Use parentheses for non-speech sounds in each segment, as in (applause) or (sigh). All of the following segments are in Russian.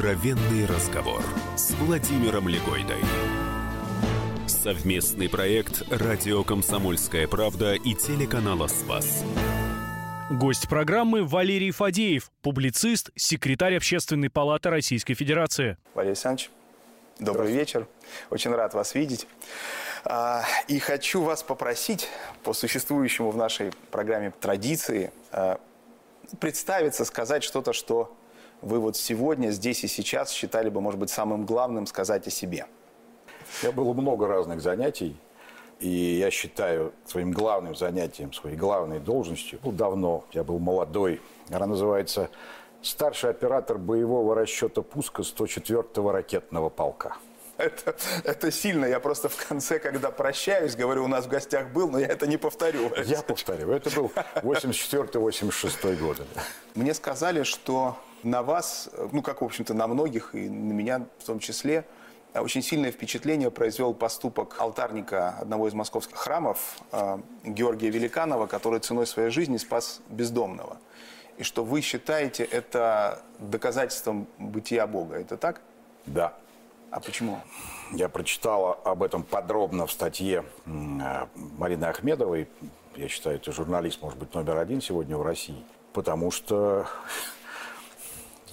Откровенный разговор с Владимиром Легойдой. Совместный проект «Радио Комсомольская правда» и телеканала «Спас». Гость программы Валерий Фадеев, публицист, секретарь Общественной палаты Российской Федерации. Валерий Александрович, добрый вечер. Очень рад вас видеть. А, и хочу вас попросить по существующему в нашей программе традиции а, представиться, сказать что-то, что вы вот сегодня, здесь и сейчас считали бы, может быть, самым главным сказать о себе? У меня было много разных занятий. И я считаю своим главным занятием, своей главной должностью, был давно, я был молодой, она называется старший оператор боевого расчета пуска 104-го ракетного полка. Это, это сильно. Я просто в конце, когда прощаюсь, говорю, у нас в гостях был, но я это не повторю. Я повторю. Это был 84-86 годы. Мне сказали, что на вас, ну, как, в общем-то, на многих, и на меня в том числе, очень сильное впечатление произвел поступок алтарника одного из московских храмов, э, Георгия Великанова, который ценой своей жизни спас бездомного. И что вы считаете это доказательством бытия Бога. Это так? Да. А почему? Я прочитала об этом подробно в статье э, Марины Ахмедовой. Я считаю, это журналист, может быть, номер один сегодня в России. Потому что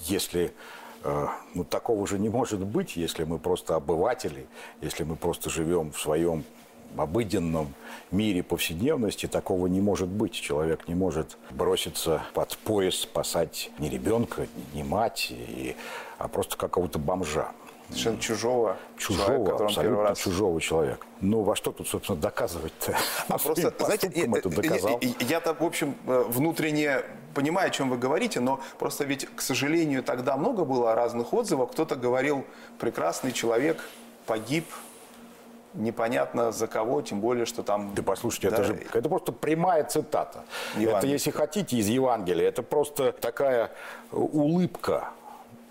если э, ну, такого же не может быть, если мы просто обыватели, если мы просто живем в своем обыденном мире повседневности такого не может быть. Человек не может броситься под пояс, спасать ни ребенка, ни мать, и, а просто какого-то бомжа. Совершенно чужого, чужого человека, абсолютно раз... чужого человека. Ну, во что тут, собственно, доказывать-то? А просто, знаете, я-то, в общем, э, внутренне понимаю, о чем вы говорите, но просто ведь, к сожалению, тогда много было разных отзывов. Кто-то говорил, прекрасный человек погиб, непонятно за кого, тем более, что там... Да послушайте, да, это же это просто прямая цитата. Евангелие. Это, если хотите, из Евангелия. Это просто такая улыбка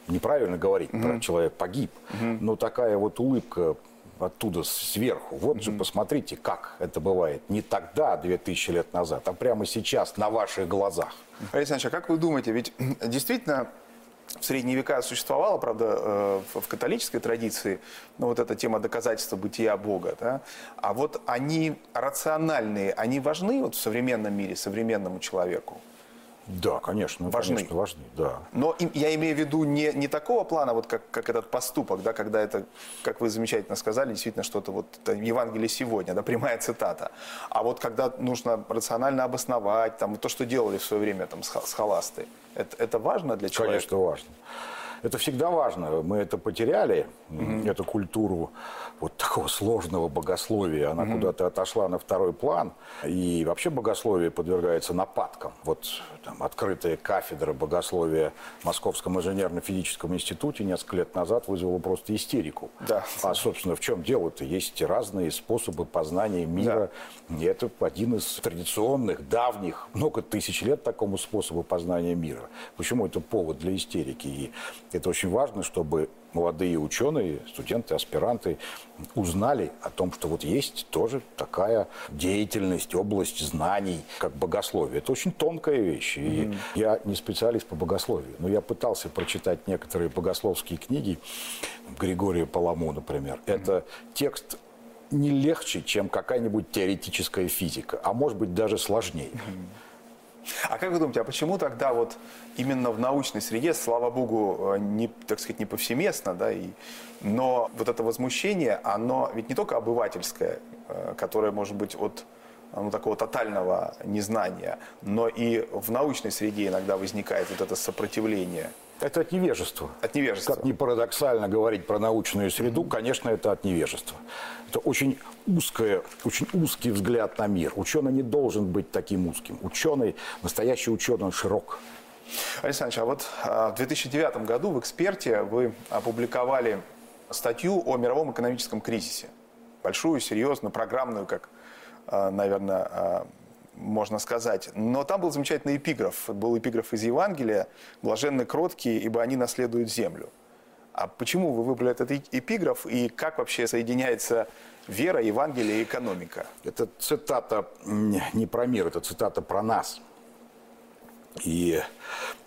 неправильно говорить угу. про человек погиб, угу. но такая вот улыбка оттуда сверху. Вот угу. же посмотрите, как это бывает. Не тогда, 2000 лет назад, а прямо сейчас, на ваших глазах. Александр, а как вы думаете, ведь (clears throat) действительно в средние века существовала, правда, э, в католической традиции, ну, вот эта тема доказательства бытия Бога, да? а вот они рациональные, они важны вот в современном мире, современному человеку? Да, конечно, важны. Конечно, важны, да. Но я имею в виду не, не такого плана, вот как, как этот поступок, да, когда это, как вы замечательно сказали, действительно что-то вот Евангелие сегодня, да, (laughs) прямая цитата. А вот когда нужно рационально обосновать, там, то, что делали в свое время там, с, холастой, это, это важно для человека? Конечно, важно. Это всегда важно. Мы это потеряли, mm-hmm. эту культуру вот такого сложного богословия. Она mm-hmm. куда-то отошла на второй план. И вообще богословие подвергается нападкам. Вот там, открытая кафедра богословия в Московском инженерно-физическом институте несколько лет назад вызвала просто истерику. Да. А, собственно, в чем дело-то? Есть разные способы познания мира. Да. И это один из традиционных, давних, много тысяч лет такому способу познания мира. Почему это повод для истерики? И это очень важно, чтобы молодые ученые, студенты, аспиранты узнали о том, что вот есть тоже такая деятельность, область знаний, как богословие. Это очень тонкая вещь. И mm-hmm. я не специалист по богословию, но я пытался прочитать некоторые богословские книги Григория Паламу, например. Mm-hmm. Это текст не легче, чем какая-нибудь теоретическая физика, а может быть даже сложнее. Mm-hmm. А как вы думаете, а почему тогда вот именно в научной среде, слава богу, э, не, так сказать, не повсеместно, да, и, но вот это возмущение, оно ведь не только обывательское, э, которое может быть от ну, такого тотального незнания, но и в научной среде иногда возникает вот это сопротивление. Это от невежества. От невежества. Как не парадоксально говорить про научную среду, конечно, это от невежества. Это очень узкое, очень узкий взгляд на мир. Ученый не должен быть таким узким. Ученый, настоящий ученый, он широк. Александр, а вот а, в 2009 году в «Эксперте» вы опубликовали статью о мировом экономическом кризисе. Большую, серьезную, программную, как, а, наверное, а, можно сказать. Но там был замечательный эпиграф. Был эпиграф из Евангелия «Блаженны кроткие, ибо они наследуют землю». А почему вы выбрали этот эпиграф и как вообще соединяется вера, Евангелие и экономика? Это цитата не про мир, это цитата про нас. И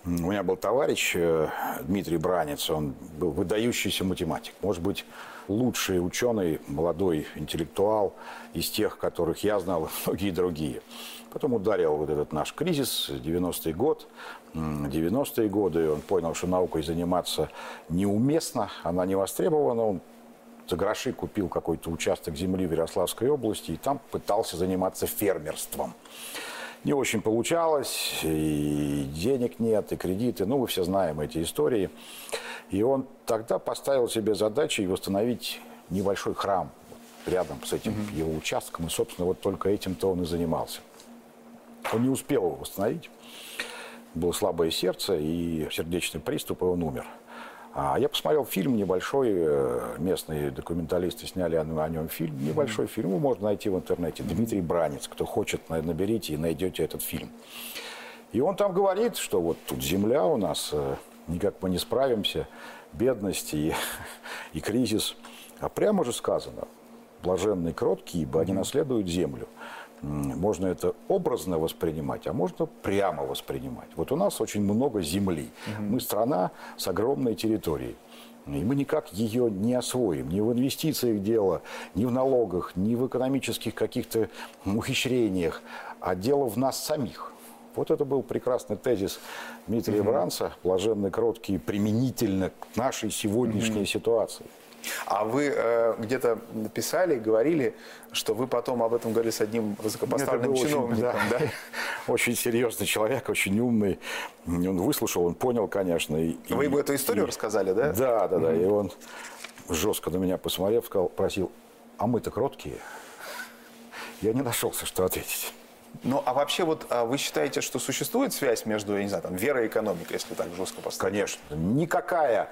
у меня был товарищ э, Дмитрий Бранец, он был выдающийся математик. Может быть, лучший ученый, молодой интеллектуал из тех, которых я знал, и многие другие. Потом ударил вот этот наш кризис, 90-й год, 90-е годы. Он понял, что наукой заниматься неуместно, она не востребована. Он за гроши купил какой-то участок земли в Ярославской области и там пытался заниматься фермерством. Не очень получалось, и денег нет, и кредиты, ну, вы все знаем эти истории. И он тогда поставил себе задачей восстановить небольшой храм рядом с этим mm-hmm. его участком, и, собственно, вот только этим-то он и занимался. Он не успел его восстановить, было слабое сердце и сердечный приступ, и он умер. А я посмотрел фильм небольшой, э, местные документалисты сняли о нем фильм, небольшой фильм, его можно найти в интернете. Дмитрий Бранец, кто хочет, наберите и найдете этот фильм. И он там говорит, что вот тут земля у нас, э, никак мы не справимся, бедность и, (laughs) и кризис. А прямо же сказано, блаженные кроткие, ибо они наследуют землю можно это образно воспринимать, а можно прямо воспринимать. Вот у нас очень много земли. Угу. Мы страна с огромной территорией. И мы никак ее не освоим. Ни в инвестициях дело, ни в налогах, ни в экономических каких-то ухищрениях. А дело в нас самих. Вот это был прекрасный тезис Дмитрия угу. Бранца, блаженный, кроткий, применительно к нашей сегодняшней угу. ситуации. А вы э, где-то написали, говорили, что вы потом об этом говорили с одним высокопоставленным чиновником. Очень, да, да? (laughs) очень серьезный человек, очень умный. Он выслушал, он понял, конечно. И, вы ему эту историю и, рассказали, да? Да, да, да. Mm-hmm. И он жестко на меня посмотрев, сказал, просил, а мы-то кроткие. Я не нашелся, что ответить. Ну, а вообще вот а вы считаете, что существует связь между, я не знаю, там, верой и экономикой, если так жестко поставить? Конечно. Никакая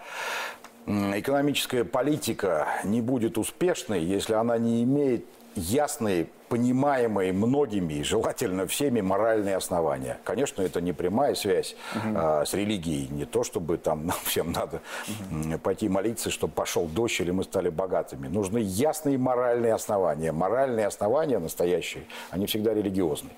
экономическая политика не будет успешной, если она не имеет ясной понимаемые многими желательно всеми моральные основания. Конечно, это не прямая связь угу. а, с религией. Не то, чтобы там нам всем надо угу. пойти молиться, чтобы пошел дождь или мы стали богатыми. Нужны ясные моральные основания. Моральные основания настоящие, они всегда религиозные.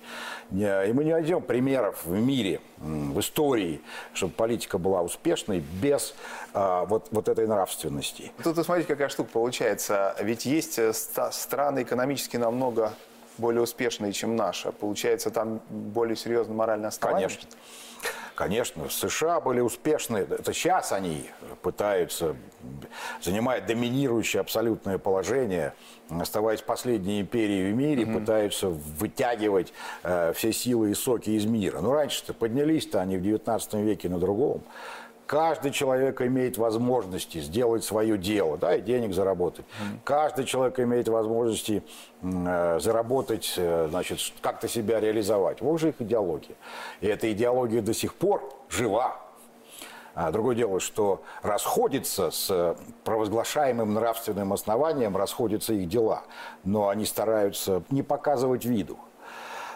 И мы не найдем примеров в мире, в истории, чтобы политика была успешной без а, вот, вот этой нравственности. Тут, смотрите, какая штука получается. Ведь есть э, страны экономически намного более успешные, чем наша. Получается, там более серьезно моральное основание? Конечно. Конечно, США были успешны. Это сейчас они пытаются, занимать доминирующее абсолютное положение, оставаясь последней империей в мире, угу. пытаются вытягивать э, все силы и соки из мира. Но раньше-то поднялись-то они в 19 веке на другом. Каждый человек имеет возможности сделать свое дело, да, и денег заработать. Mm. Каждый человек имеет возможности э, заработать, э, значит, как-то себя реализовать. Вот же их идеология. И эта идеология до сих пор жива. А другое дело, что расходится с провозглашаемым нравственным основанием, расходятся их дела. Но они стараются не показывать виду.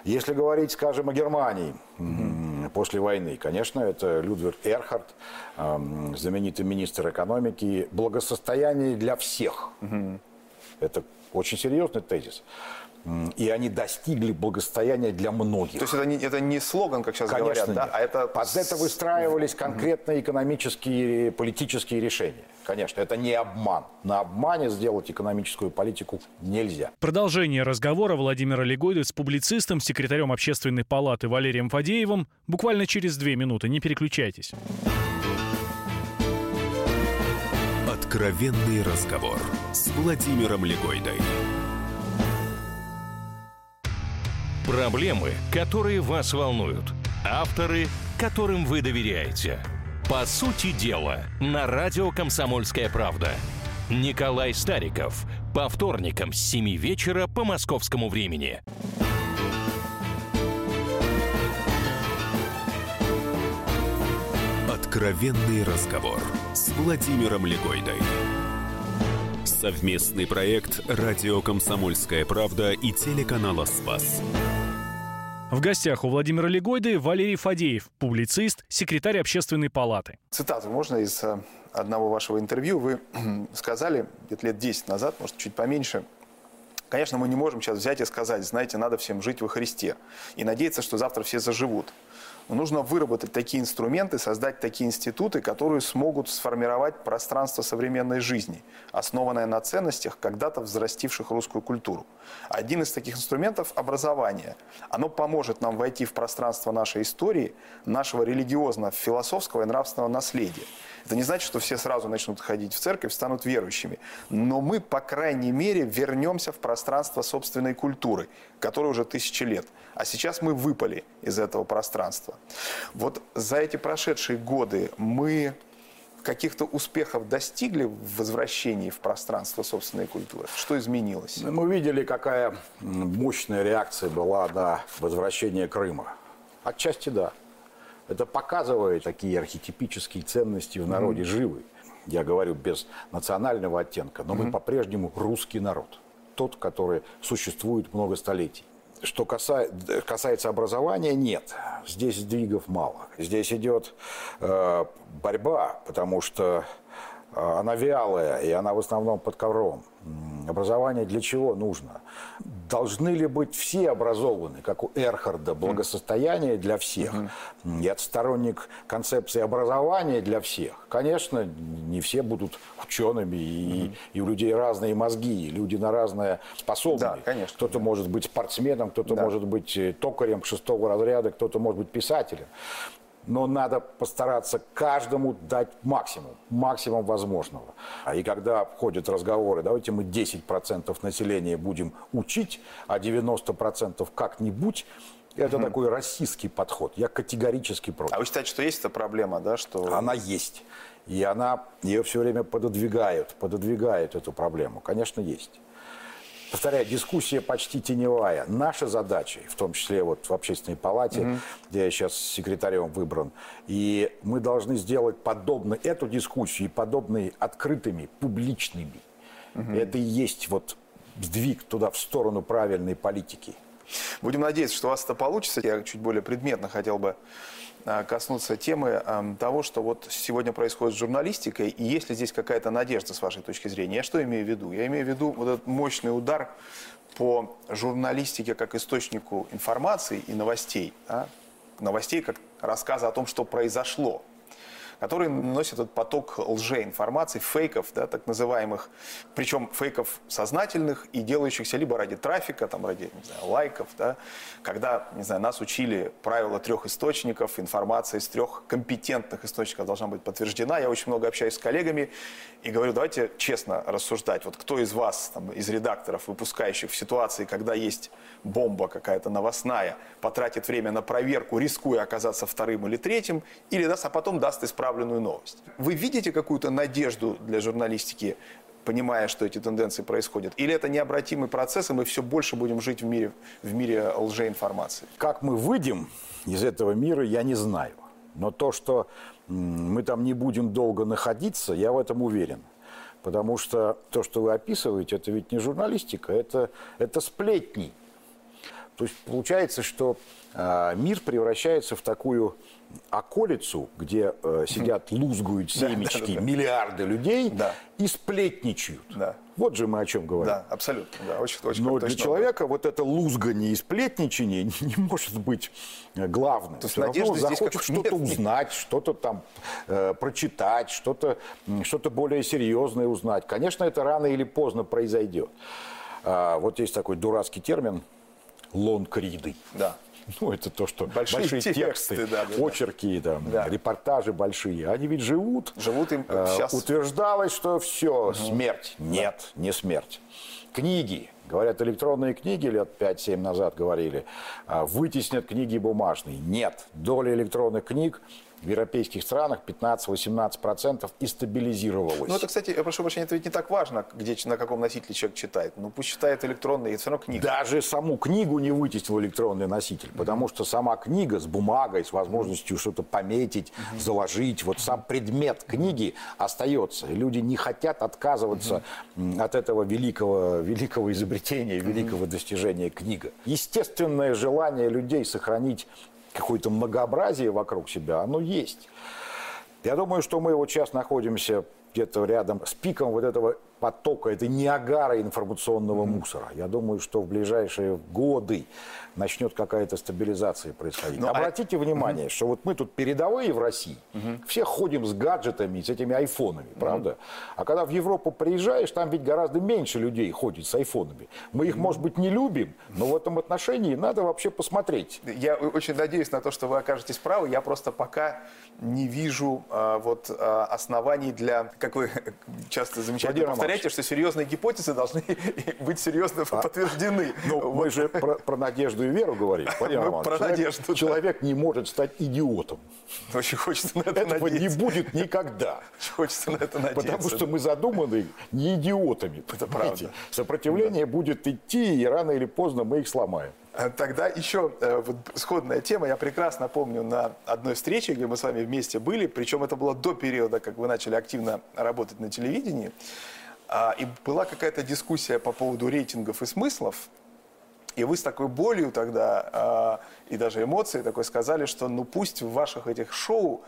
Если говорить, скажем, о Германии mm-hmm. После войны, конечно, это Людвиг Эрхард, знаменитый министр экономики, благосостояние для всех. Mm-hmm. Это очень серьезный тезис и они достигли благосостояния для многих. То есть это не, это не слоган, как сейчас Конечно, говорят, да? а это... Под это выстраивались конкретные экономические, политические решения. Конечно, это не обман. На обмане сделать экономическую политику нельзя. Продолжение разговора Владимира Легойда с публицистом, секретарем общественной палаты Валерием Фадеевым буквально через две минуты. Не переключайтесь. Откровенный разговор с Владимиром Легойдой. Проблемы, которые вас волнуют. Авторы, которым вы доверяете. По сути дела, на радио «Комсомольская правда». Николай Стариков. По вторникам с 7 вечера по московскому времени. Откровенный разговор с Владимиром Легойдой. Совместный проект «Радио Комсомольская правда» и телеканала «Спас». В гостях у Владимира Легойды Валерий Фадеев, публицист, секретарь общественной палаты. Цитату можно из э, одного вашего интервью. Вы (clears throat) сказали где-то лет 10 назад, может, чуть поменьше, Конечно, мы не можем сейчас взять и сказать, знаете, надо всем жить во Христе и надеяться, что завтра все заживут. Нужно выработать такие инструменты, создать такие институты, которые смогут сформировать пространство современной жизни, основанное на ценностях, когда-то взрастивших русскую культуру. Один из таких инструментов – образование. Оно поможет нам войти в пространство нашей истории, нашего религиозно-философского и нравственного наследия. Это не значит, что все сразу начнут ходить в церковь, станут верующими. Но мы, по крайней мере, вернемся в пространство собственной культуры, которой уже тысячи лет. А сейчас мы выпали из этого пространства. Вот за эти прошедшие годы мы каких-то успехов достигли в возвращении в пространство собственной культуры? Что изменилось? Мы видели, какая мощная реакция была на возвращение Крыма. Отчасти да. Это показывает такие архетипические ценности в народе mm-hmm. живы. Я говорю без национального оттенка, но mm-hmm. мы по-прежнему русский народ. Тот, который существует много столетий. Что касается, касается образования, нет. Здесь сдвигов мало. Здесь идет э, борьба, потому что а, она вялая, и она в основном под ковром. Образование для чего нужно? Должны ли быть все образованы, как у Эрхарда, благосостояние для всех? Я сторонник концепции образования для всех. Конечно, не все будут учеными, и, и у людей разные мозги, люди на разные способны. Да, конечно. Кто-то да. может быть спортсменом, кто-то да. может быть э, токарем шестого разряда, кто-то может быть писателем но надо постараться каждому дать максимум, максимум возможного. И когда входят разговоры, давайте мы 10% населения будем учить, а 90% как-нибудь, это угу. такой российский подход. Я категорически против. А вы считаете, что есть эта проблема, да? Что... Она есть. И она ее все время пододвигают, пододвигают эту проблему. Конечно, есть повторяю, дискуссия почти теневая. Наша задача, в том числе вот в общественной палате, угу. где я сейчас секретарем выбран, и мы должны сделать подобно эту дискуссию и подобные открытыми, публичными. Угу. Это и есть вот сдвиг туда в сторону правильной политики. Будем надеяться, что у вас это получится. Я чуть более предметно хотел бы коснуться темы того, что вот сегодня происходит с журналистикой, и есть ли здесь какая-то надежда с вашей точки зрения? Я что имею в виду? Я имею в виду вот этот мощный удар по журналистике как источнику информации и новостей. Да? Новостей как рассказа о том, что произошло который носит этот поток лжеинформации, фейков, да, так называемых, причем фейков сознательных и делающихся либо ради трафика, там, ради не знаю, лайков, да, когда не знаю, нас учили правила трех источников, информация из трех компетентных источников должна быть подтверждена. Я очень много общаюсь с коллегами и говорю, давайте честно рассуждать. Вот кто из вас, там, из редакторов, выпускающих в ситуации, когда есть бомба какая-то новостная, потратит время на проверку, рискуя оказаться вторым или третьим, или даст, а потом даст исправленную новость. Вы видите какую-то надежду для журналистики, понимая, что эти тенденции происходят? Или это необратимый процесс, и мы все больше будем жить в мире, в мире лжеинформации? Как мы выйдем из этого мира, я не знаю. Но то, что мы там не будем долго находиться, я в этом уверен. Потому что то, что вы описываете, это ведь не журналистика, это, это сплетни. То есть получается, что э, мир превращается в такую околицу, где э, сидят, лузгуют семечки да, да, да, миллиарды людей и сплетничают. Вот же мы о чем говорим. Да, абсолютно. Да, очень, очень Но для человека вот это лузгание и сплетничание (laughs) не может быть э, главным. То есть надежды захочет что-то узнать, что-то там э, прочитать, что-то что более серьезное узнать. Конечно, это рано или поздно произойдет. А, вот есть такой дурацкий термин лонгриды. Да. (laughs) Ну, это то, что большие, большие тексты, тексты да, да, очерки, там, да. репортажи большие. Они ведь живут. Живут им э, сейчас. Утверждалось, что все, угу. смерть. Нет, да. не смерть. Книги. Говорят, электронные книги лет 5-7 назад говорили, а, вытеснят книги бумажные. Нет, доля электронных книг в европейских странах 15-18% и стабилизировалось. Ну, это, кстати, я прошу прощения, это ведь не так важно, где, на каком носителе человек читает. Ну, пусть читает электронный, это все равно книга. Даже саму книгу не вытеснил электронный носитель, mm-hmm. потому что сама книга с бумагой, с возможностью что-то пометить, mm-hmm. заложить, вот сам предмет книги остается. И люди не хотят отказываться mm-hmm. от этого великого, великого изобретения, великого mm-hmm. достижения книга. Естественное желание людей сохранить какое-то многообразие вокруг себя, оно есть. Я думаю, что мы вот сейчас находимся где-то рядом с пиком вот этого потока, этой неагара информационного мусора. Я думаю, что в ближайшие годы начнет какая-то стабилизация происходить. Ну, а- Обратите внимание, что вот мы тут передовые в России, все ходим с гаджетами, с этими айфонами, правда? А когда в Европу приезжаешь, там ведь гораздо меньше людей ходит с айфонами. Мы их, может быть, не любим, но в этом отношении надо вообще посмотреть. Я очень надеюсь на то, что вы окажетесь правы. Я просто пока не вижу а, вот а, оснований для, как вы (laughs) часто замечательно Владимир повторяете, что серьезные гипотезы должны (laughs) быть серьезно подтверждены. Ну, мы же про, про надежду и веру говорим. (laughs) Романович. про человек, надежду, да. человек не может стать идиотом. Очень хочется на это Этого не надеяться. будет никогда. Очень Хочется на это надеяться. Потому что мы задуманы не идиотами. Это понимаете? правда. Сопротивление будет идти, и рано или поздно мы их сломаем. А Тогда еще э, вот сходная тема. Я прекрасно помню на одной встрече, где мы с вами вместе были, причем это было до периода, как вы начали активно работать на телевидении. А, И была какая-то дискуссия по поводу рейтингов и смыслов. И вы с такой болью тогда а, и даже эмоцией такой сказали, что ну пусть в ваших этих шоу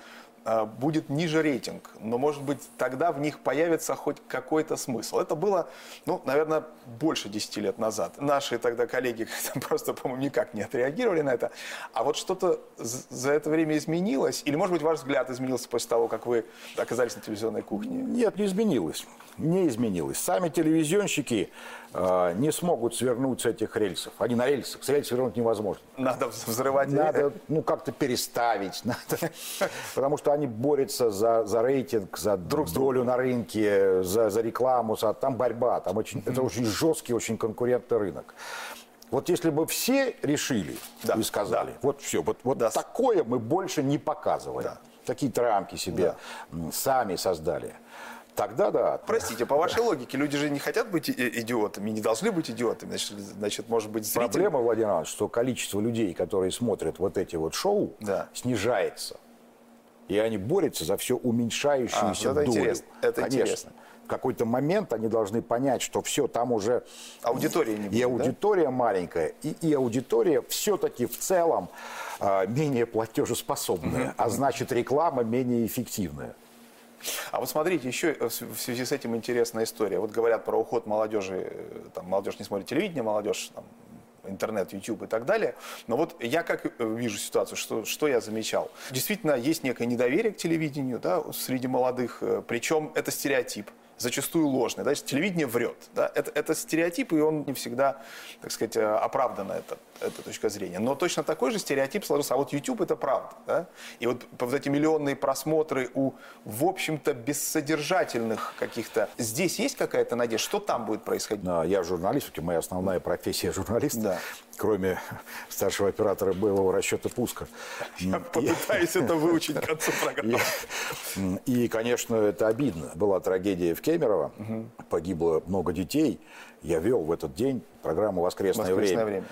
будет ниже рейтинг, но может быть тогда в них появится хоть какой-то смысл. Это было, ну, наверное, больше 10 лет назад. Наши тогда коллеги (laughs) просто, по-моему, никак не отреагировали на это. А вот что-то за это время изменилось? Или, может быть, ваш взгляд изменился после того, как вы оказались на телевизионной кухне? Нет, не изменилось. Не изменилось. Сами телевизионщики не смогут свернуть с этих рельсов. Они на рельсах. С рельс свернуть невозможно. Надо взрывать... Надо ну, как-то переставить. (laughs) Надо, потому что они борются за, за рейтинг, за Друг долю на рынке, за, за рекламу. За, там борьба. Там очень, Это очень жесткий, очень конкурентный рынок. Вот если бы все решили Да, и сказали, да. вот все, вот, вот Да. такое мы больше не показываем. Да. Какие-то рамки себе м, сами создали. Тогда да. Простите, по вашей логике, люди же не хотят быть и- идиотами, не должны быть идиотами. Значит, значит может быть, зритель... Проблема, Владимир Иванович, что количество людей, которые смотрят вот эти вот шоу, Да. снижается. И они борются за все уменьшающуюся А, это долю. интересно, это Конечно. интересно. В какой-то момент они должны понять, что все там уже... Аудитория не И будет, да? аудитория маленькая, и, и аудитория все-таки в целом а, менее платежеспособная, а значит реклама менее эффективная. А вот смотрите, еще в связи с этим интересная история. Вот говорят про уход молодежи, э, там, молодежь не смотрит телевидение, молодежь там, интернет, YouTube и так далее. Но вот я как э, вижу ситуацию, что, что я замечал. Действительно, есть некое недоверие к телевидению да, среди молодых, э, причем это стереотип зачастую ложный. Да? Телевидение врет. Да? Это, это стереотип, и он не всегда, так сказать, э, оправдана эта, эта точка зрения. Но точно такой же стереотип сложился. А вот YouTube это правда. Да? И вот, вот эти миллионные просмотры у, в общем-то, бессодержательных каких-то... Здесь есть какая-то надежда? Что там будет происходить? Я журналист, моя основная профессия журналист, Да. Кроме старшего оператора боевого расчета пуска. Я попытаюсь это выучить к концу программы. И, конечно, это обидно. Была трагедия в Кемерово, погибло много детей. Я вел в этот день программу «Воскресное, «Воскресное время».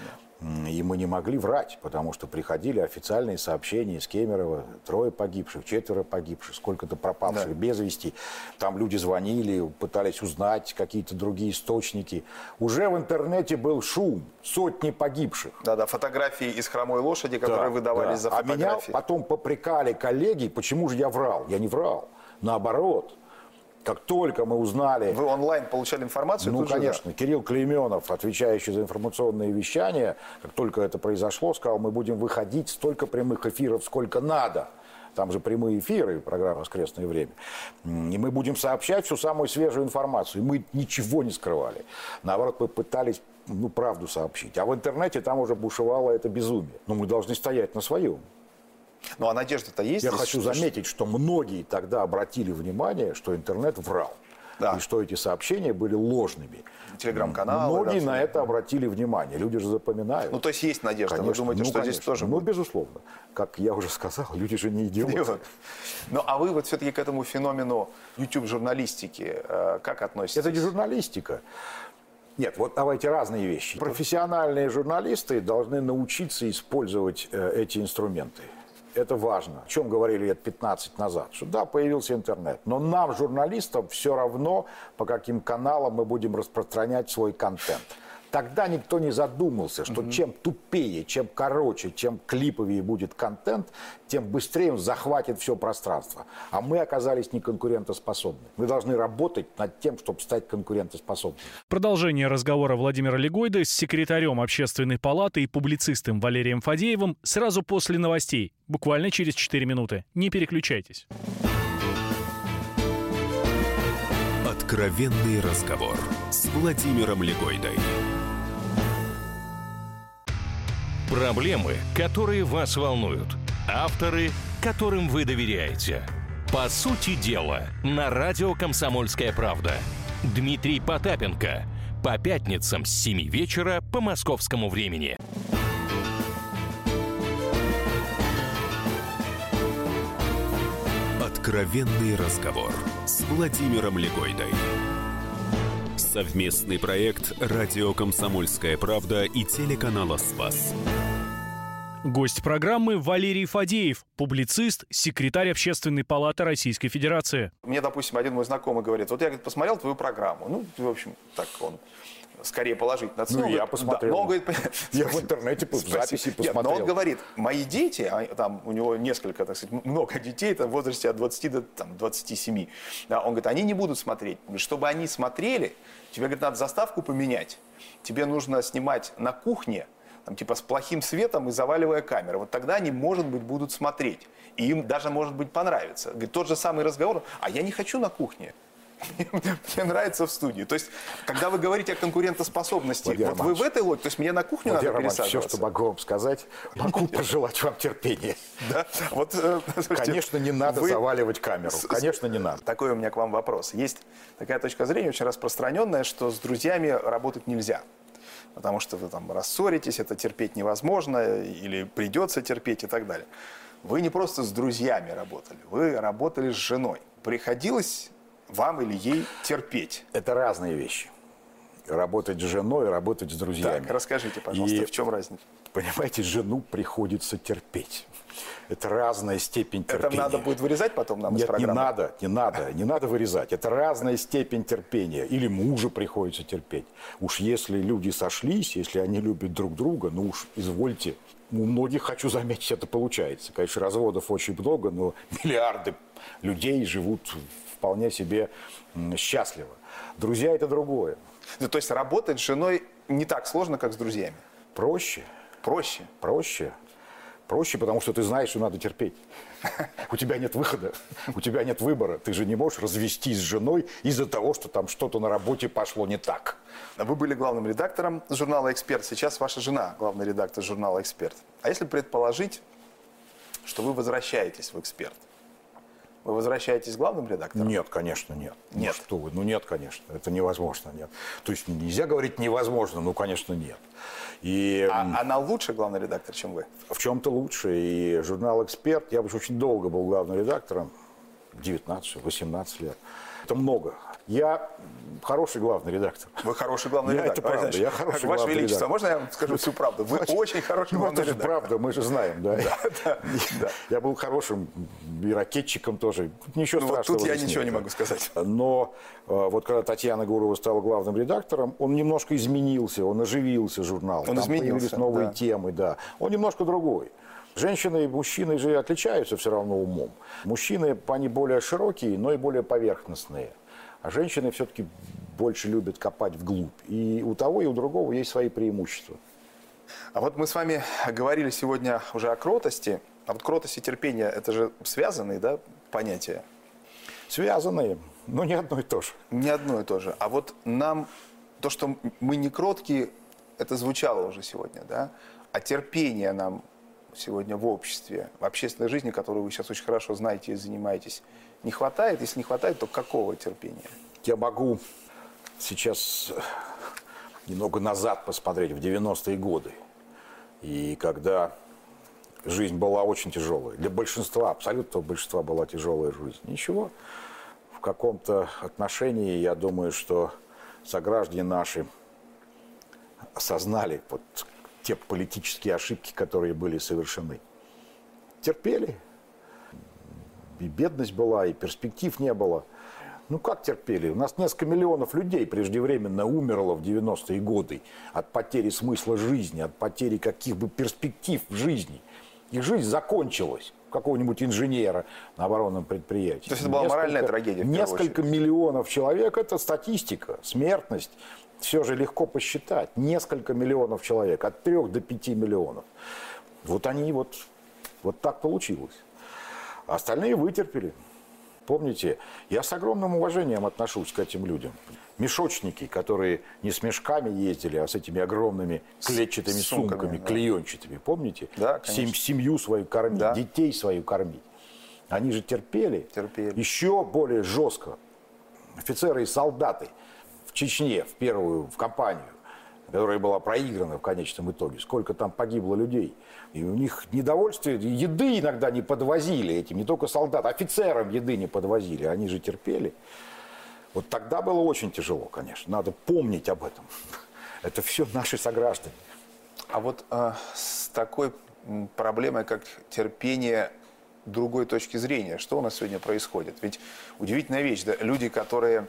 Время», М, И мы не могли врать, потому что приходили официальные сообщения из Кемерово. Трое погибших, четверо погибших, сколько-то пропавших Да. без вести. Там люди звонили, пытались узнать какие-то другие источники. Уже в интернете был шум, сотни погибших. Да-да, фотографии из хромой лошади, которые Да, выдавались да. за А меня фотографии. потом попрекали коллеги, почему же я врал. Я не врал. Наоборот, как только мы узнали... Вы онлайн получали информацию? Ну, тут же, конечно. Кирилл Клейменов, отвечающий за информационные вещания, как только это произошло, сказал, мы будем выходить столько прямых эфиров, сколько надо. Там же прямые эфиры, программа «Воскресное время». И мы будем сообщать всю самую свежую информацию. И мы ничего не скрывали. Наоборот, мы пытались ну, правду сообщить. А в интернете там уже бушевало это безумие. Но мы должны стоять на своем. Ну, а надежда-то есть? Я здесь, хочу что- заметить, что многие тогда обратили внимание, что интернет врал. Да. И что эти сообщения были ложными. Телеграм-каналы, Многие да, на это обратили внимание. Люди же запоминают. Ну, то есть есть надежда. Конечно. Вы думаете, Ну, что здесь конечно. тоже Ну, безусловно. Как я уже сказал, (laughs) люди же не идиоты. Вот. Ну, а вы вот все-таки к этому феномену YouTube-журналистики э, как относитесь? Это не журналистика. Нет, вот давайте разные вещи. Профессиональные журналисты должны научиться использовать э, эти инструменты. Это важно. О чем говорили лет 15 назад? Что да, появился интернет. Но нам, журналистам, все равно, по каким каналам мы будем распространять свой контент. Тогда никто не задумался, что угу. чем тупее, чем короче, чем клиповее будет контент, тем быстрее он захватит все пространство. А мы оказались неконкурентоспособны. Мы должны работать над тем, чтобы стать конкурентоспособными. Продолжение разговора Владимира Легойда с секретарем Общественной палаты и публицистом Валерием Фадеевым сразу после новостей, буквально через 4 минуты. Не переключайтесь. Откровенный разговор с Владимиром Легойдой. Проблемы, которые вас волнуют. Авторы, которым вы доверяете. По сути дела, на радио «Комсомольская правда». Дмитрий Потапенко. По пятницам с 7 вечера по московскому времени. Откровенный разговор с Владимиром Легойдой. Совместный проект «Радио Комсомольская правда» и телеканала «Спас». Гость программы Валерий Фадеев, публицист, секретарь Общественной палаты Российской Федерации. Мне, допустим, один мой знакомый говорит, вот я говорит, посмотрел твою программу. Ну, в общем, так он скорее положительно оценил. Ну, я посмотрел. Да, но он говорит, (laughs) я в интернете по записи посмотрел. Нет, но он говорит, мои дети, а, там у него несколько, так сказать, много детей, там, в возрасте от 20 до там, 27. Да, он говорит, они не будут смотреть. Чтобы они смотрели, тебе, говорит, надо заставку поменять. Тебе нужно снимать на кухне, там, типа с плохим светом и заваливая камеру. Вот тогда они, может быть, будут смотреть. И им даже, может быть, понравится. Говорит, тот же самый разговор, а я не хочу на кухне. (laughs) Мне нравится в студии. То есть, когда вы говорите о конкурентоспособности, Владимир вот вы в этой логике, то есть мне на кухню Владимир надо пересаживаться? все, что могу вам сказать, могу пожелать вам терпения. (laughs) Да? Вот, э, Конечно, не надо вы... заваливать камеру. Конечно, не надо. Такой у меня к вам вопрос. Есть такая точка зрения, очень распространенная, что с друзьями работать нельзя потому что вы там рассоритесь, это терпеть невозможно, или придется терпеть и так далее. Вы не просто с друзьями работали, вы работали с женой. Приходилось вам или ей терпеть? Это разные вещи. Работать с женой, работать с друзьями. Так, расскажите, пожалуйста, и, в чем разница? Понимаете, жену приходится терпеть. Это разная степень терпения. Это надо будет вырезать потом нам Нет, из программы? не надо, не надо, не надо вырезать. Это разная степень терпения. Или мужу приходится терпеть. Уж если люди сошлись, если они любят друг друга, ну уж извольте. У многих, хочу заметить, это получается. Конечно, разводов очень много, но (laughs) миллиарды людей живут вполне себе счастливо. Друзья – это другое. Ну, то есть работать с женой не так сложно, как с друзьями? Проще. Проще? Проще. Проще, потому что ты знаешь, что надо терпеть. (laughs) У тебя нет выхода, у тебя нет выбора. Ты же не можешь развестись с женой из-за того, что там что-то на работе пошло не так. Вы были главным редактором журнала «Эксперт». Сейчас ваша жена главный редактор журнала «Эксперт». А если предположить, что вы возвращаетесь в «Эксперт», вы возвращаетесь главным редактором? Нет, конечно, нет. Ну нет? Ну, что вы? Ну, нет, конечно. Это невозможно, нет. То есть нельзя говорить невозможно, ну, конечно, нет. И... А она лучше главный редактор, чем вы? В чем-то лучше. И журнал «Эксперт», я бы очень долго был главным редактором, 19-18 лет. Это много. Я хороший главный редактор. Вы хороший главный я редактор. Это правда, я хороший Ваше главный Величество, редактор. можно я вам скажу всю правду? Вы Значит, очень хороший ну, главный это редактор. правда, мы же знаем, да. да, да, да. Я был хорошим и ракетчиком тоже. Ничего ну, страшного. Вот тут я нет. ничего не могу сказать. Но э, вот когда Татьяна Гурова стала главным редактором, он немножко изменился, он оживился журнал. Он Там изменился, появились новые да. темы, да. Он немножко другой. Женщины и мужчины же отличаются все равно умом. Мужчины, они более широкие, но и более поверхностные. А женщины все-таки больше любят копать вглубь. И у того, и у другого есть свои преимущества. А вот мы с вами говорили сегодня уже о кротости. А вот кротость и терпение – это же связанные да, понятия? Связанные, но не одно и то же. Не одно и то же. А вот нам то, что мы не кроткие, это звучало уже сегодня, да? А терпение нам сегодня в обществе, в общественной жизни, которую вы сейчас очень хорошо знаете и занимаетесь, не хватает? Если не хватает, то какого терпения? Я могу сейчас немного назад посмотреть, в 90-е годы. И когда жизнь была очень тяжелая. Для большинства, абсолютного большинства была тяжелая жизнь. Ничего. В каком-то отношении, я думаю, что сограждане наши осознали вот те политические ошибки, которые были совершены. Терпели. И бедность была, и перспектив не было. Ну как терпели? У нас несколько миллионов людей преждевременно умерло в 90-е годы от потери смысла жизни, от потери каких бы перспектив в жизни. Их жизнь закончилась какого-нибудь инженера на оборонном предприятии. То есть это была несколько, моральная трагедия. Несколько миллионов человек – это статистика, смертность. Все же легко посчитать. Несколько миллионов человек, от трех до пяти миллионов. Вот они вот, вот так получилось. Остальные вытерпели. Помните, я с огромным уважением отношусь к этим людям. Мешочники, которые не с мешками ездили, а с этими огромными клетчатыми с сумками, сумками да. клеенчатыми. Помните? Да, Сем, семью свою кормить, да. детей свою кормить. Они же терпели, терпели еще более жестко. Офицеры и солдаты Чечне, в первую, в кампанию, которая была проиграна в конечном итоге. Сколько там погибло людей. И у них недовольствие, еды иногда не подвозили этим, не только солдат, офицерам еды не подвозили, они же терпели. Вот тогда было очень тяжело, конечно, надо помнить об этом. (laughs) Это все наши сограждане. А вот э, с такой проблемой, как терпение другой точки зрения, что у нас сегодня происходит? Ведь удивительная вещь, да, люди, которые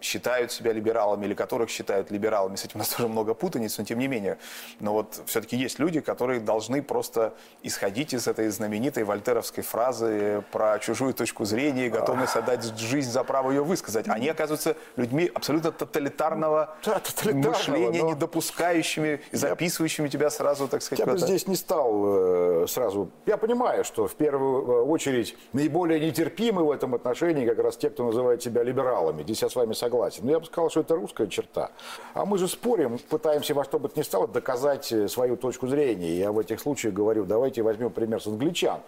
считают себя либералами или которых считают либералами. С этим у нас (laughs) тоже много путаниц, но тем не менее. Но вот все-таки есть люди, которые должны просто исходить из этой знаменитой вольтеровской фразы про чужую точку зрения и готовность отдать жизнь за право ее высказать. Они оказываются людьми абсолютно тоталитарного, (laughs) да, тоталитарного мышления, но... не допускающими, записывающими тебя сразу, так сказать. Я бы здесь не стал э, сразу... Я понимаю, что в первую э, очередь наиболее нетерпимы в этом отношении как раз те, кто называет себя либералами. Здесь я с вами согласен согласен. Но я бы сказал, что это русская черта. А мы же спорим, пытаемся во что бы то ни стало доказать э, свою точку зрения. Я в этих случаях говорю, давайте возьмем пример с англичан.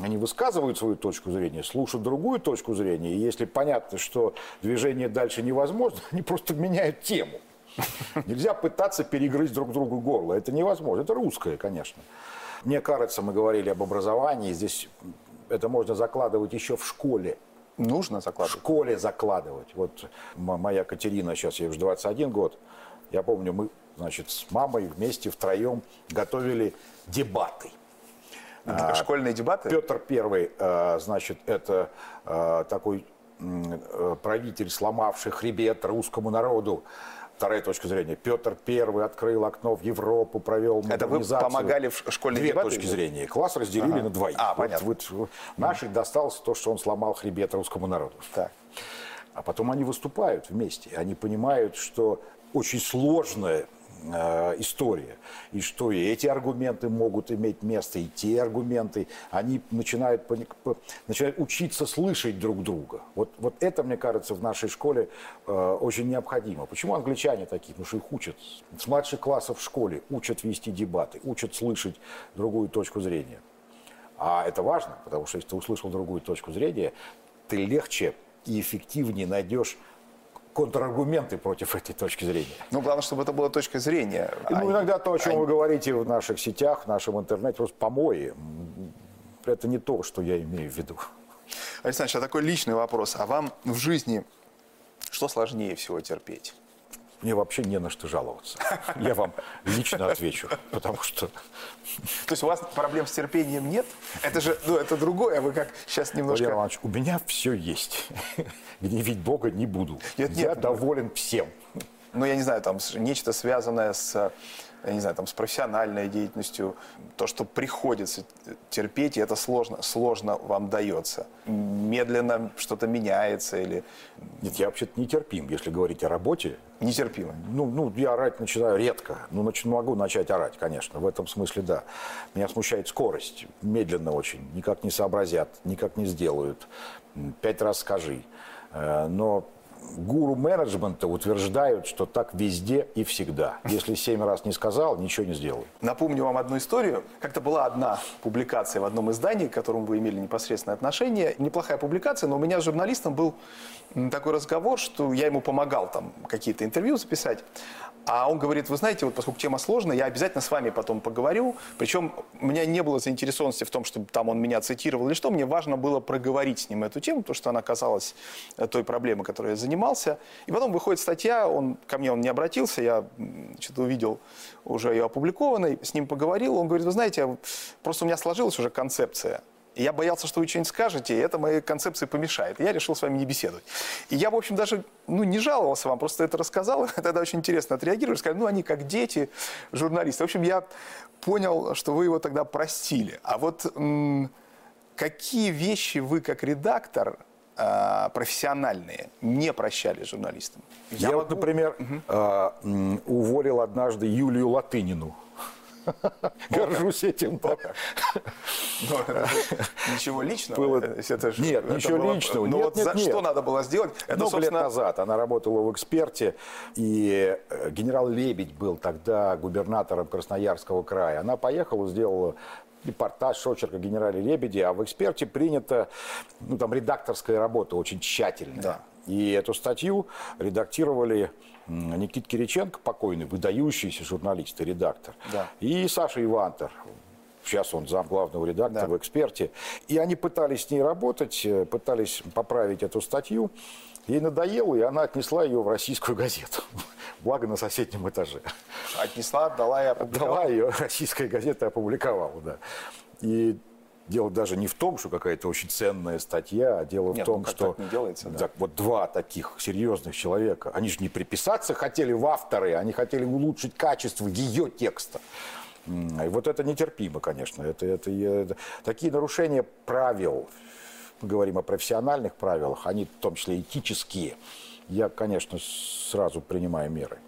Они высказывают свою точку зрения, слушают другую точку зрения. И если понятно, что движение дальше невозможно, (laughs) они просто меняют тему. Нельзя пытаться перегрызть друг другу горло. Это невозможно. Это русское, конечно. Мне кажется, мы говорили об образовании. Здесь это можно закладывать еще в школе. Нужно закладывать? В школе закладывать. Вот моя Катерина, сейчас ей уже 21 год, я помню, мы, значит, с мамой вместе втроем готовили дебаты. А, школьные дебаты? Петр Первый, а, значит, это а, такой правитель, сломавший хребет русскому народу вторая точка зрения. Петр Первый открыл окно в Европу, провел. Это вы помогали в школьной Две дебаты, точки зрения. Класс разделили ага. на двоих. А, вот, понятно. Вот, наших досталось то, что он сломал хребет русскому народу. Так. А потом они выступают вместе. Они понимают, что очень сложная Э, история. И что и эти аргументы могут иметь место, и те аргументы. Они начинают, начинают учиться слышать друг друга. Вот, вот это, мне кажется, в нашей школе э, очень необходимо. Почему англичане такие? Потому что их учат. С младших классов в школе учат вести дебаты, учат слышать другую точку зрения. А это важно, потому что если ты услышал другую точку зрения, ты легче и эффективнее найдешь контраргументы против этой точки зрения. Ну, главное, чтобы это была точка зрения. Ну, иногда то, о чем а... вы говорите в наших сетях, в нашем интернете, просто помои. Это не то, что я имею в виду. Александр, а такой личный вопрос. А вам в жизни что сложнее всего терпеть? Мне вообще не на что жаловаться. Я вам лично отвечу, потому что... То есть у вас проблем с терпением нет? Это же, ну, это другое, вы как сейчас немножко... Владимир Иванович, у меня все есть. Гневить Бога не буду. Нет, Я нет, доволен всем. Ну, я не знаю, там нечто связанное с я не знаю, там, с профессиональной деятельностью, то, что приходится терпеть, и это сложно, сложно вам дается. Медленно что-то меняется или... Нет, я вообще-то нетерпим, если говорить о работе. Нетерпимо? Ну, ну, я орать начинаю редко. Ну, нач... могу начать орать, конечно, в этом смысле да. Меня смущает скорость, медленно очень, никак не сообразят, никак не сделают. Пять раз скажи. Э, но гуру менеджмента утверждают, что так везде и всегда. Если семь раз не сказал, ничего не сделаю. Напомню вам одну историю. Как-то была одна публикация в одном издании, к которому вы имели непосредственное отношение. Неплохая публикация, но у меня с журналистом был такой разговор, что я ему помогал там какие-то интервью записать. А он говорит, вы знаете, вот поскольку тема сложная, я обязательно с вами потом поговорю. Причем у меня не было заинтересованности в том, чтобы там он меня цитировал или что. Мне важно было проговорить с ним эту тему, потому что она казалась э, той проблемой, которой я занимался. И потом выходит статья, он ко мне он не обратился, я что-то увидел уже ее опубликованной, с ним поговорил. Он говорит, вы знаете, просто у меня сложилась уже концепция я боялся, что вы что-нибудь скажете, и это моей концепции помешает. Я решил с вами не беседовать. И я, в общем, даже ну, не жаловался вам, просто это рассказал. (laughs) Тогда очень интересно отреагировали. Сказали, ну, они как дети, журналисты. В общем, я понял, что вы его тогда простили. А вот какие вещи вы, как редактор, э, профессиональные, не прощали журналистам? Я, я могу... вот, например, угу. уволил однажды Юлию Латынину (laughs) Горжусь этим. Ничего личного? Нет, ничего личного. Ну вот что надо было сделать? Много лет назад она работала в «Эксперте», и э, генерал Лебедь был тогда губернатором Красноярского края. Она поехала, сделала репортаж Шочерка генерале Лебеде, а в «Эксперте» принята ну, там, редакторская работа очень тщательная. Да. И эту статью редактировали Никит Кириченко, покойный, выдающийся журналист и редактор, да. и Саша Ивантер, сейчас он зам главного редактора да. в «Эксперте». И они пытались с ней работать, э, пытались поправить эту статью. Ей надоело, и она отнесла ее в российскую газету. (laughs) Благо на соседнем этаже. Отнесла, отдала и опубликовала? Отдала ее, (laughs) российская газета опубликовала, да. И Дело даже не в том, что какая-то очень ценная статья, а дело Нет, в том, ну, что не делается, да. вот два таких серьезных человека, они же не приписаться хотели в авторы, они хотели улучшить качество ее текста. И вот это нетерпимо, конечно. Это, это, это, такие нарушения правил, мы говорим о профессиональных правилах, они в том числе этические, я, конечно, сразу принимаю меры.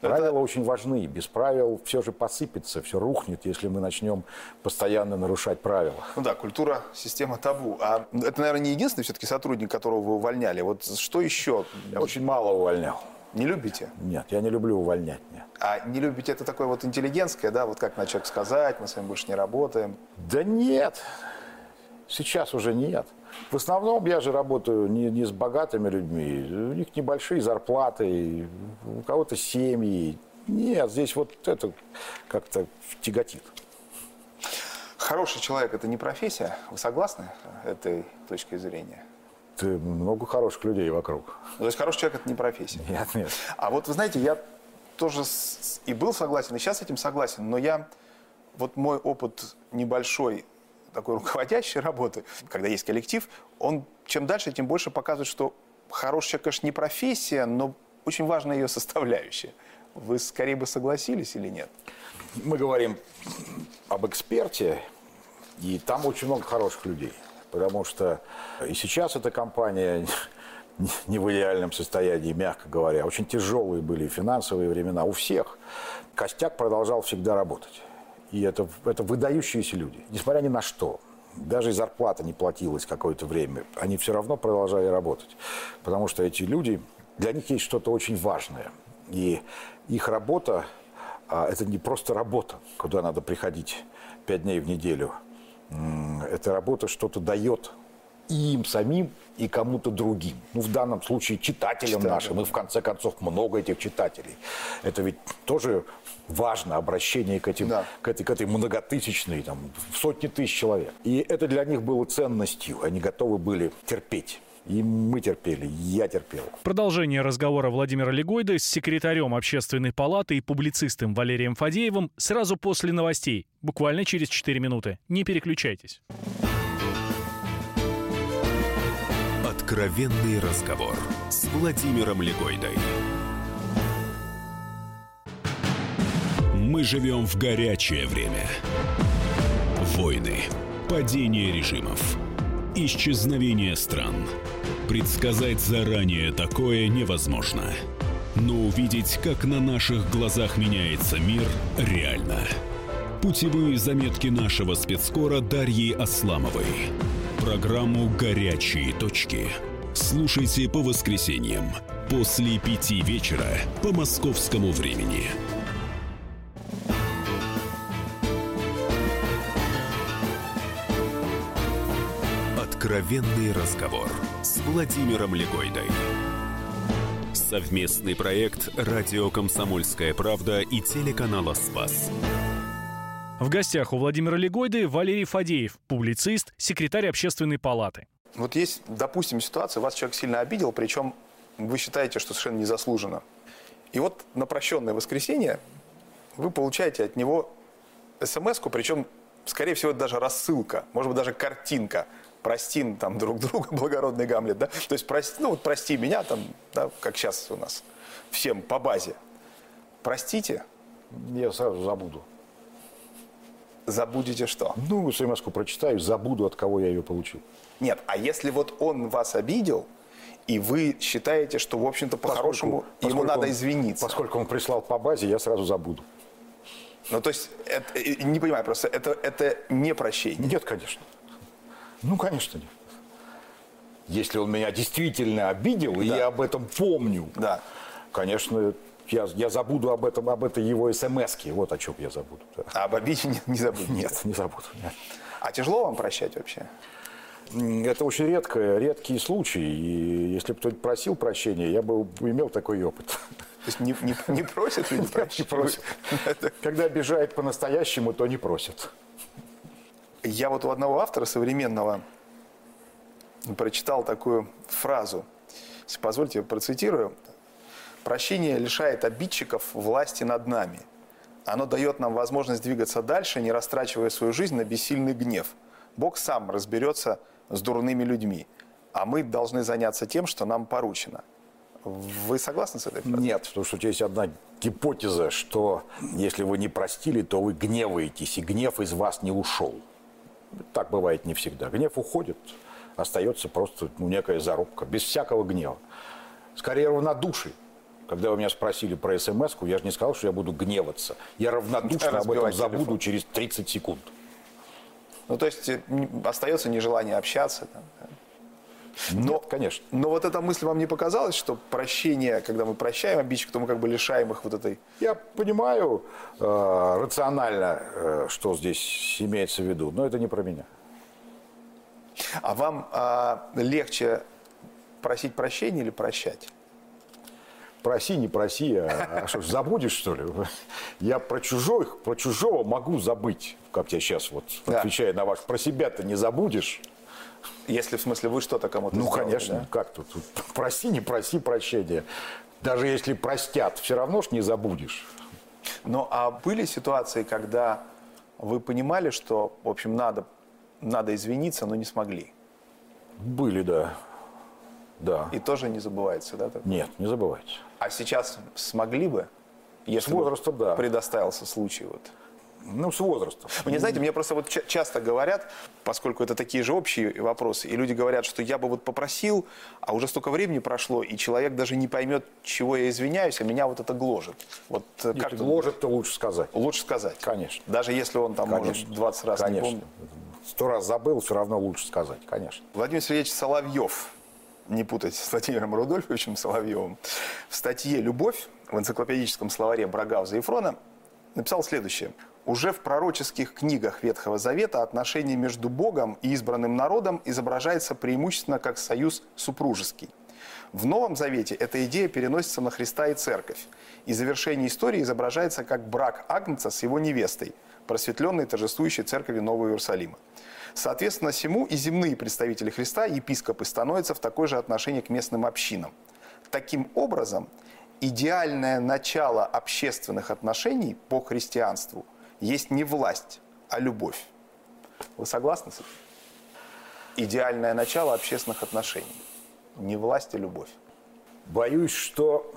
Правила это... очень важны. Без правил все же посыпется, все рухнет, если мы начнем постоянно нарушать правила. Ну да, культура, система табу. А это, наверное, не единственный все-таки сотрудник, которого вы увольняли. Вот что еще? Я очень мало увольнял. Не любите? Нет, я не люблю увольнять. Нет. А не любите это такое вот интеллигентское, да, вот как на человек сказать, мы с вами больше не работаем? Да нет, сейчас уже нет. В основном я же работаю не, не с богатыми людьми. У них небольшие зарплаты, у кого-то семьи. Нет, здесь вот это как-то тяготит. Хороший человек – это не профессия. Вы согласны этой точкой зрения? Ты много хороших людей вокруг. То есть хороший человек – это не профессия? Нет, нет. А вот вы знаете, я тоже и был согласен, и сейчас с этим согласен, но я, вот мой опыт небольшой такой руководящей работы, когда есть коллектив, он чем дальше, тем больше показывает, что хороший человек, конечно, не профессия, но очень важна ее составляющая. Вы скорее бы согласились или нет? Мы говорим об эксперте, и там очень много хороших людей. Потому что и сейчас эта компания (laughs) не в идеальном состоянии, мягко говоря. Очень тяжелые были финансовые времена у всех. Костяк продолжал всегда работать. И это, это выдающиеся люди, несмотря ни на что. Даже и зарплата не платилась какое-то время. Они все равно продолжали работать. Потому что эти люди, для них есть что-то очень важное. И их работа, а, это не просто работа, куда надо приходить пять дней в неделю. Эта работа что-то дает и им самим, и кому-то другим. Ну, в данном случае читателям Читателям. нашим. И в конце концов много этих читателей. Это ведь тоже важно, обращение к, этим, да. к, этой, к этой многотысячной, там, в сотни тысяч человек. И это для них было ценностью. Они готовы были терпеть. И мы терпели, я терпел. Продолжение разговора Владимира Легойда с секретарем Общественной палаты и публицистом Валерием Фадеевым сразу после новостей, буквально через 4 минуты. Не переключайтесь. Откровенный разговор с Владимиром Легойдой. Мы живем в горячее время. Войны, падение режимов, исчезновение стран. Предсказать заранее такое невозможно. Но увидеть, как на наших глазах меняется мир, реально. Путевые заметки нашего спецкора Дарьи Асламовой. Программу «Горячие точки». Слушайте по воскресеньям после пяти вечера по московскому времени. Откровенный разговор с Владимиром Легойдой. Совместный проект «Радио Комсомольская правда» и телеканала «Спас». В гостях у Владимира Легойды Валерий Фадеев, публицист, секретарь общественной палаты. Вот есть, допустим, ситуация, вас человек сильно обидел, причем вы считаете, что совершенно незаслуженно. И вот на прощенное воскресенье вы получаете от него смс причем скорее всего, даже рассылка, может быть, даже картинка. Простим там друг друга, (laughs) благородный Гамлет, да? То есть, прости, ну вот прости меня там, да, как сейчас у нас, всем по базе. Простите, Я сразу забуду. Забудете что? Ну, смс прочитаю, забуду, от кого я ее получил. Нет, а если вот он вас обидел, и вы считаете, что, в общем-то, по-хорошему ему надо он- извиниться. Поскольку он прислал по базе, я сразу забуду. Ну, то есть, это, э, не понимаю, просто это, это не прощение. Нет, конечно. Ну, конечно, нет. Если он меня действительно обидел, и Да. я об этом помню, Да. конечно, я, я забуду об этом, об этой его смс -ке. Вот о чем я забуду. да. А об обиде не, не забудете. Нет, не забуду. нет. А тяжело вам прощать вообще? Это очень редкое, редкий случай. И если бы кто-нибудь просил прощения, я бы имел такой опыт. То есть не, не, не просят люди (laughs) Не просят. Когда обижает по-настоящему, то не просят. Я вот у одного автора современного прочитал такую фразу. Если позвольте, я процитирую. «Прощение лишает обидчиков власти над нами. Оно дает нам возможность двигаться дальше, не растрачивая свою жизнь на бессильный гнев. Бог сам разберется с дурными людьми, а мы должны заняться тем, что нам поручено». Вы согласны с этой фразой? Нет, потому что есть одна гипотеза, что если вы не простили, то вы гневаетесь, и гнев из вас не ушел. Так бывает не всегда. Гнев уходит, остается просто ну, некая зарубка, без всякого гнева. Скорее равнодушие. Когда вы меня спросили про смс я же не сказал, что я буду гневаться. Я равнодушно об этом забуду телефон. через 30 секунд. Ну, то есть э, остается нежелание общаться. там, да. Но, конечно. Но вот эта мысль вам не показалась, что прощение, когда мы прощаем обидчиков, то мы как бы лишаем их вот этой... Я понимаю э, рационально, э, что здесь имеется в виду, но это не про меня. А вам а, легче просить прощения или прощать? Проси, не проси, а, а что забудешь, что ли? Я про чужих, про чужого могу забыть, как я сейчас вот Да. отвечаю на ваш. Про себя-то не забудешь? Если, в смысле, вы что-то кому-то Ну, сделали, конечно, да? как? Тут Проси, не проси прощения. Даже если простят, все равно ж не забудешь. Ну, а были ситуации, когда вы понимали, что, в общем, надо, надо извиниться, но не смогли? Были, да. Да. И тоже не забывается, да? такое? Нет, не забывайте. А сейчас смогли бы, если возрастом, бы да. предоставился случай? Вот. Ну, с возрастом. Вы не знаете, мне просто вот ча- часто говорят, поскольку это такие же общие вопросы, и люди говорят, что я бы вот попросил, а уже столько времени прошло, и человек даже не поймет, чего я извиняюсь, а меня вот это гложет. Вот э, Если как тут гложет, то лучше сказать. Лучше сказать. Конечно. Даже если он там может Конечно. 20 раз не Конечно. помнит. Сто раз забыл, все равно лучше сказать, конечно. Владимир Сергеевич Соловьев, не путать с Владимиром Рудольфовичем Соловьевым, в статье «Любовь» в энциклопедическом словаре Брагауза и Фрона написал следующее. Уже в пророческих книгах Ветхого Завета отношения между Богом и избранным народом изображается преимущественно как союз супружеский. В Новом Завете эта идея переносится на Христа и Церковь. И завершение истории изображается как брак Агнца с его невестой, просветленной торжествующей церкви Нового Иерусалима. Соответственно, всему и земные представители Христа, епископы, становятся в такое же отношение к местным общинам. Таким образом, идеальное начало общественных отношений по христианству есть не власть, а любовь. Вы согласны с этим? Идеальное начало общественных отношений. Не власть, а любовь. Боюсь, что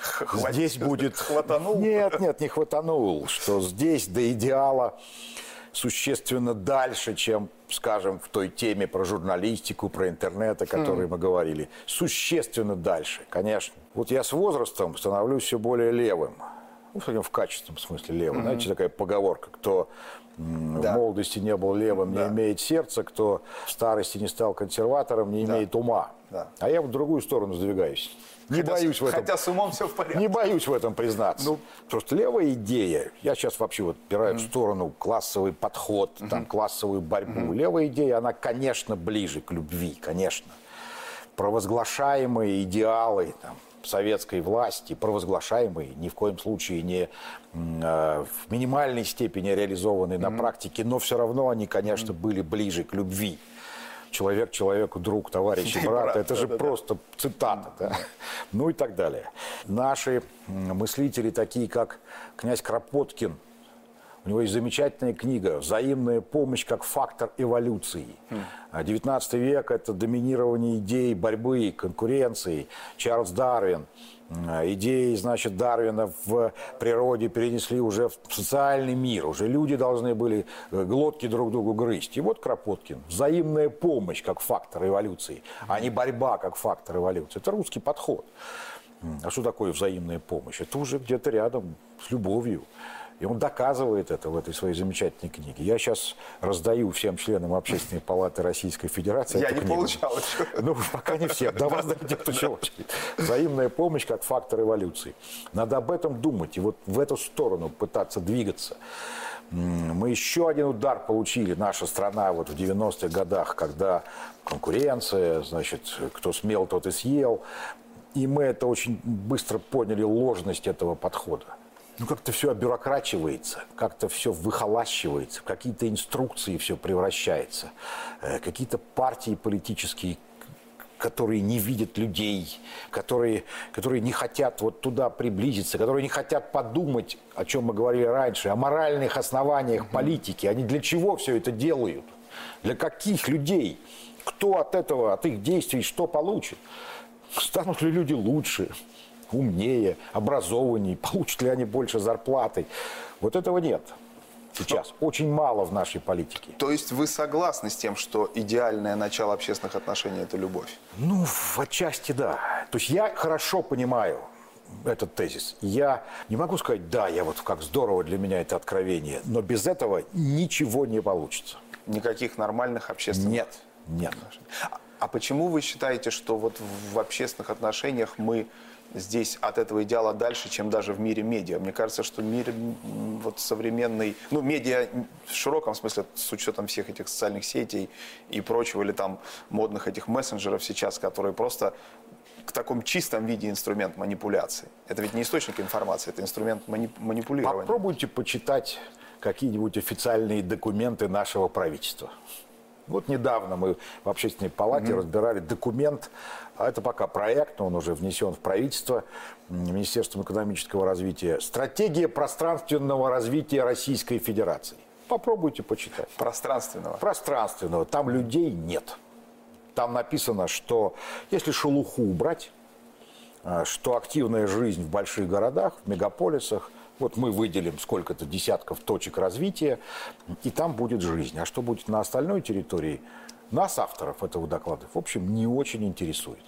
Хватит. здесь будет... Хватанул? Нет, нет, не хватанул. Что здесь до идеала существенно дальше, чем, скажем, в той теме про журналистику, про интернет, о которой мы говорили. Существенно дальше, конечно. Вот я с возрастом становлюсь все более левым. Ну, в качественном смысле левым. Знаете, такая поговорка, кто Да. в молодости не был левым, Да. не имеет сердца, кто в старости не стал консерватором, не имеет ума. Да. А я в другую сторону сдвигаюсь. Не Хотя- боюсь в этом. Хотя с умом все в порядке. Не боюсь в этом признаться. Ну. Просто левая идея, я сейчас вообще вот опираю в сторону классовый подход, там, классовую борьбу. Левая идея, она, конечно, ближе к любви, конечно. Провозглашаемые идеалы там, советской власти, провозглашаемые, ни в коем случае не э, в минимальной степени реализованы на практике, но все равно они, конечно, были ближе к любви. Человек человеку друг, товарищ (laughs) и брат. Это же просто цитата. да. Ну и так далее. Наши мыслители, такие как князь Кропоткин, У него есть замечательная книга «Взаимная помощь как фактор эволюции». XIX хм. век – это доминирование идей борьбы, конкуренции. Чарльз Дарвин – идеи, значит, Дарвина в природе перенесли уже в социальный мир. Уже люди должны были э, глотки друг другу грызть. И вот Кропоткин. Взаимная помощь как фактор эволюции, а не борьба как фактор эволюции. Это русский подход. А что такое взаимная помощь? Это уже где-то рядом с любовью. И он доказывает это в этой своей замечательной книге. Я сейчас раздаю всем членам Общественной палаты Российской Федерации. Я не книгу. получал (laughs) еще. Ну, пока не всем. До вас дойдет еще очередь. Взаимная помощь как фактор эволюции. Надо об этом думать и вот в эту сторону пытаться двигаться. Мы еще один удар получили, наша страна, вот в 90-х годах, когда конкуренция, значит, кто смел, тот и съел. И мы это очень быстро поняли, ложность этого подхода ну, как-то все обюрокрачивается, как-то все выхолащивается, какие-то инструкции все превращается, э, какие-то партии политические, которые не видят людей, которые, которые не хотят вот туда приблизиться, которые не хотят подумать, о чем мы говорили раньше, о моральных основаниях политики. Они для чего все это делают? Для каких людей? Кто от этого, от их действий что получит? Станут ли люди лучше? Умнее, образованнее, (laughs) получат ли они больше зарплаты. Вот этого нет сейчас. Очень мало в нашей политике. То есть вы согласны с тем, что идеальное начало общественных отношений – это любовь? Ну, в отчасти да. То есть я хорошо понимаю этот тезис. Я не могу сказать, да, я вот как здорово для меня это откровение, но без этого ничего не получится. Никаких нормальных общественных... Нет, нет. А почему вы считаете, что вот в общественных отношениях мы здесь от этого идеала дальше, чем даже в мире медиа. Мне кажется, что мир вот современный, ну, медиа в широком смысле, с учетом всех этих социальных сетей и прочего, или там модных этих мессенджеров сейчас, которые просто в таком чистом виде инструмент манипуляции. Это ведь не источник информации, это инструмент мани манипулирования. Попробуйте почитать какие-нибудь официальные документы нашего правительства. Вот недавно мы в общественной палате mm-hmm. разбирали документ, а это пока проект, он уже внесен в правительство Министерством экономического развития. Стратегия пространственного развития Российской Федерации. Попробуйте почитать. Пространственного? Пространственного. Там людей нет. Там написано, что если шелуху убрать, а, что активная жизнь в больших городах, в мегаполисах – вот мы выделим сколько-то десятков точек развития, и там будет жизнь. А что будет на остальной территории, нас, авторов этого доклада, в общем, не очень интересует.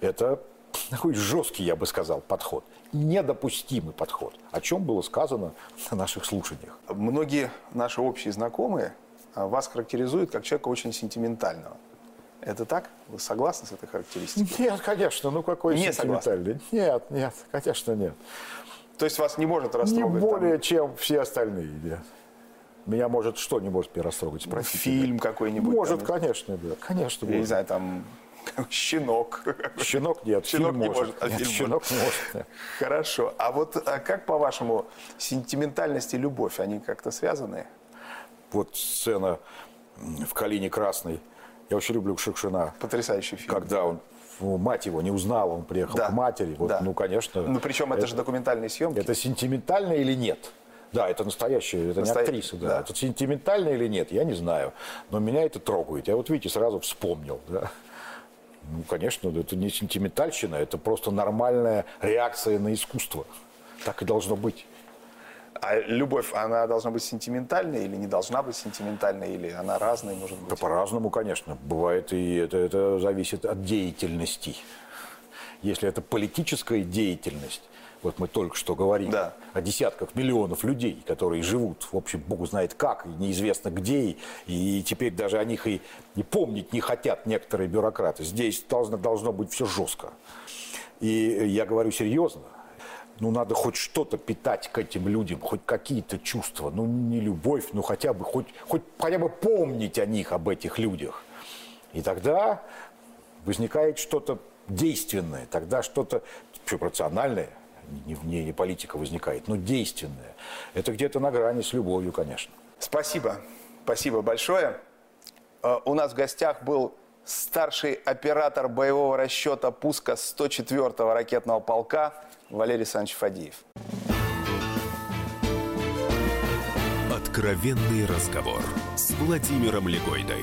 Это (laughs) такой жесткий, я бы сказал, подход. Недопустимый подход, о чем было сказано на наших слушаниях. Многие наши общие знакомые а, вас характеризуют как человека очень сентиментального. Это так? Вы согласны с этой характеристикой? Нет, конечно. Ну какой не сентиментальный? Согласны. Нет, нет, конечно, нет. То есть вас не может растрогать? Не более, там... чем все остальные, нет. Меня может что не может меня растрогать? Спросите. Фильм какой-нибудь? Может, там, конечно, да. Конечно, Я может. не знаю, там (laughs) Щенок. Щенок нет, Щенок не может. может а нет, щенок может. Нет. Хорошо. А вот а как, по-вашему, сентиментальность и любовь, они как-то связаны? Вот сцена в «Калине красной». Я очень люблю Шукшина. Потрясающий фильм. Когда он мать его не узнала, он приехал да. к матери. Вот, да. Ну, конечно. Ну, причем это, это же документальные съемки. Это сентиментально или нет? Да, это настоящая, это Настоя... не актриса, да. да. Это сентиментально или нет, я не знаю. Но меня это трогает. Я вот, видите, сразу вспомнил, да. Ну, конечно, это не сентиментальщина, это просто нормальная реакция на искусство. Так и должно быть. А любовь, она должна быть сентиментальной или не должна быть сентиментальной, или она разная, может быть? Да по-разному, конечно. Бывает, и это, это зависит от деятельности. Если это политическая деятельность, вот мы только что говорили да. о десятках миллионов людей, которые живут, в общем, Богу знает как, и неизвестно где, и, и теперь даже о них и, и помнить не хотят некоторые бюрократы. Здесь должно, должно быть все жестко. И я говорю серьезно ну, надо хоть что-то питать к этим людям, хоть какие-то чувства. Ну, не любовь, ну, хотя бы, хоть, хоть, хотя бы помнить о них, об этих людях. И тогда возникает что-то действенное, тогда что-то пропорциональное, не, не, не политика возникает, но действенное. Это где-то на грани с любовью, конечно. Спасибо. Спасибо большое. Э, у нас в гостях был старший оператор боевого расчета пуска 104-го ракетного полка Валерий Александрович Фадеев. Откровенный разговор с Владимиром Легойдой.